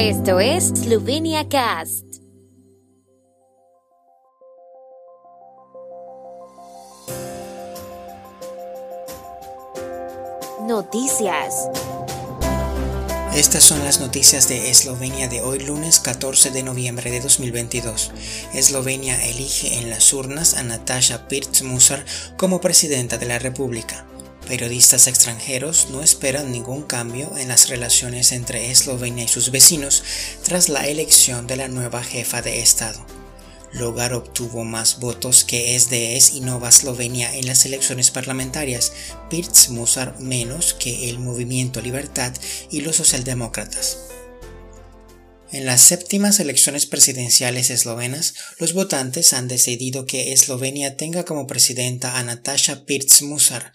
Esto es Slovenia Cast. Noticias. Estas son las noticias de Eslovenia de hoy lunes 14 de noviembre de 2022. Eslovenia elige en las urnas a Natasha Pirc-Musar como presidenta de la República. Periodistas extranjeros no esperan ningún cambio en las relaciones entre Eslovenia y sus vecinos tras la elección de la nueva jefa de Estado. Logar obtuvo más votos que SDS y Nova Eslovenia en las elecciones parlamentarias, Pirc Musar menos que el Movimiento Libertad y los socialdemócratas. En las séptimas elecciones presidenciales eslovenas, los votantes han decidido que Eslovenia tenga como presidenta a Natasha Pirc Musar.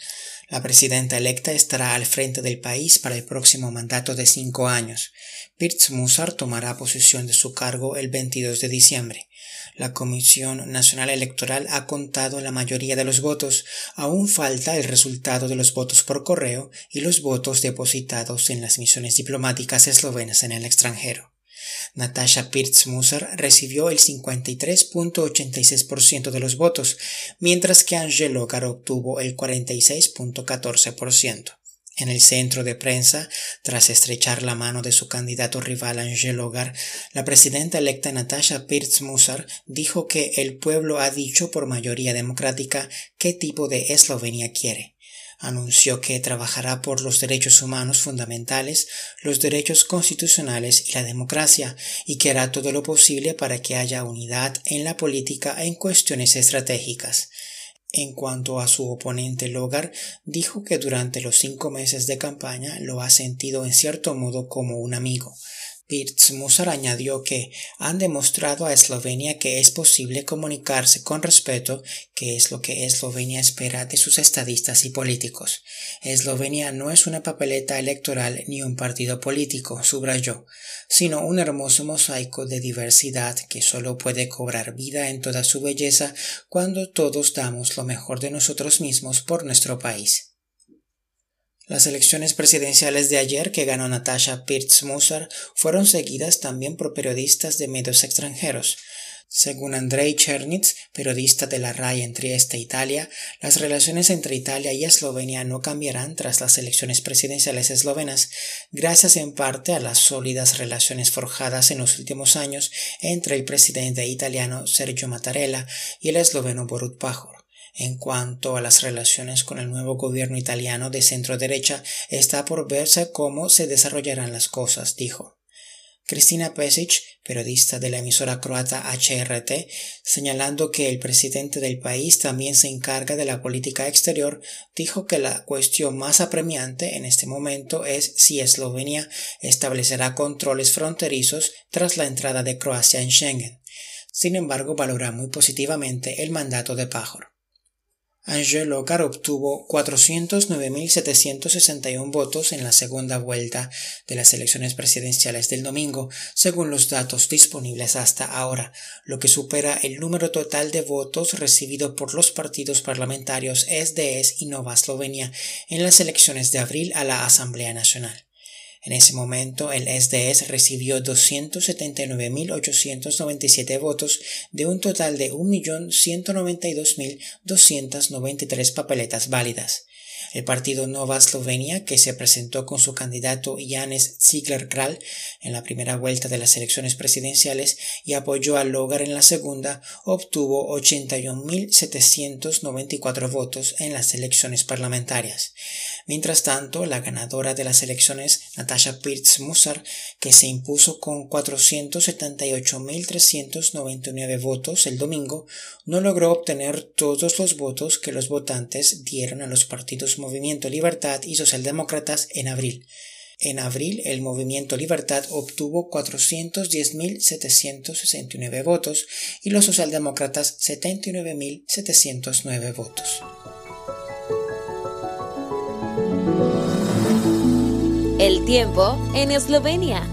La presidenta electa estará al frente del país para el próximo mandato de cinco años. Pirc Musar tomará posesión de su cargo el 22 de diciembre. La Comisión Nacional Electoral ha contado la mayoría de los votos. Aún falta el resultado de los votos por correo y los votos depositados en las misiones diplomáticas eslovenas en el extranjero. Natasha Pirc-Musar recibió el 53.86% de los votos, mientras que Angelo Logar obtuvo el 46.14%. En el centro de prensa, tras estrechar la mano de su candidato rival Angel Logar, la presidenta electa Natasha Pirc-Musar dijo que el pueblo ha dicho por mayoría democrática qué tipo de Eslovenia quiere. Anunció que trabajará por los derechos humanos fundamentales, los derechos constitucionales y la democracia, y que hará todo lo posible para que haya unidad en la política en cuestiones estratégicas. En cuanto a su oponente Logar, dijo que durante los cinco meses de campaña lo ha sentido en cierto modo como un amigo. Musar añadió que han demostrado a Eslovenia que es posible comunicarse con respeto, que es lo que Eslovenia espera de sus estadistas y políticos. Eslovenia no es una papeleta electoral ni un partido político, subrayó, sino un hermoso mosaico de diversidad que solo puede cobrar vida en toda su belleza cuando todos damos lo mejor de nosotros mismos por nuestro país. Las elecciones presidenciales de ayer que ganó Natasha Pirc-Musar fueron seguidas también por periodistas de medios extranjeros. Según Andrei Chernitz, periodista de la RAI en Trieste, Italia, las relaciones entre Italia y Eslovenia no cambiarán tras las elecciones presidenciales eslovenas, gracias en parte a las sólidas relaciones forjadas en los últimos años entre el presidente italiano Sergio Mattarella y el esloveno Borut Pajor. En cuanto a las relaciones con el nuevo gobierno italiano de centro derecha, está por verse cómo se desarrollarán las cosas, dijo. Cristina Pesic, periodista de la emisora croata HRT, señalando que el presidente del país también se encarga de la política exterior, dijo que la cuestión más apremiante en este momento es si Eslovenia establecerá controles fronterizos tras la entrada de Croacia en Schengen. Sin embargo, valora muy positivamente el mandato de Pajor. Angel Locar obtuvo 409.761 votos en la segunda vuelta de las elecciones presidenciales del domingo, según los datos disponibles hasta ahora, lo que supera el número total de votos recibido por los partidos parlamentarios SDS y Nova Eslovenia en las elecciones de abril a la Asamblea Nacional. En ese momento, el SDS recibió 279.897 votos de un total de 1.192.293 papeletas válidas. El partido Nova Eslovenia, que se presentó con su candidato Janes Ziegler-Kral en la primera vuelta de las elecciones presidenciales y apoyó a Logar en la segunda, obtuvo 81.794 votos en las elecciones parlamentarias. Mientras tanto, la ganadora de las elecciones, Natasha Pirc-Musar, que se impuso con 478.399 votos el domingo, no logró obtener todos los votos que los votantes dieron a los partidos Movimiento Libertad y Socialdemócratas en abril. En abril, el Movimiento Libertad obtuvo 410.769 votos y los socialdemócratas 79.709 votos. El tiempo en Eslovenia.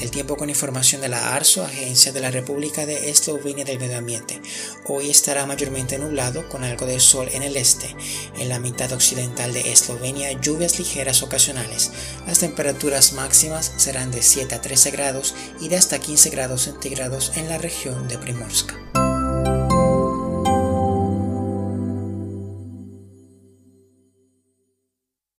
El tiempo con información de la ARSO, Agencia de la República de Eslovenia del Medio Ambiente. Hoy estará mayormente nublado con algo de sol en el este. En la mitad occidental de Eslovenia, lluvias ligeras ocasionales. Las temperaturas máximas serán de 7 a 13 grados y de hasta 15 grados centígrados en la región de Primorska.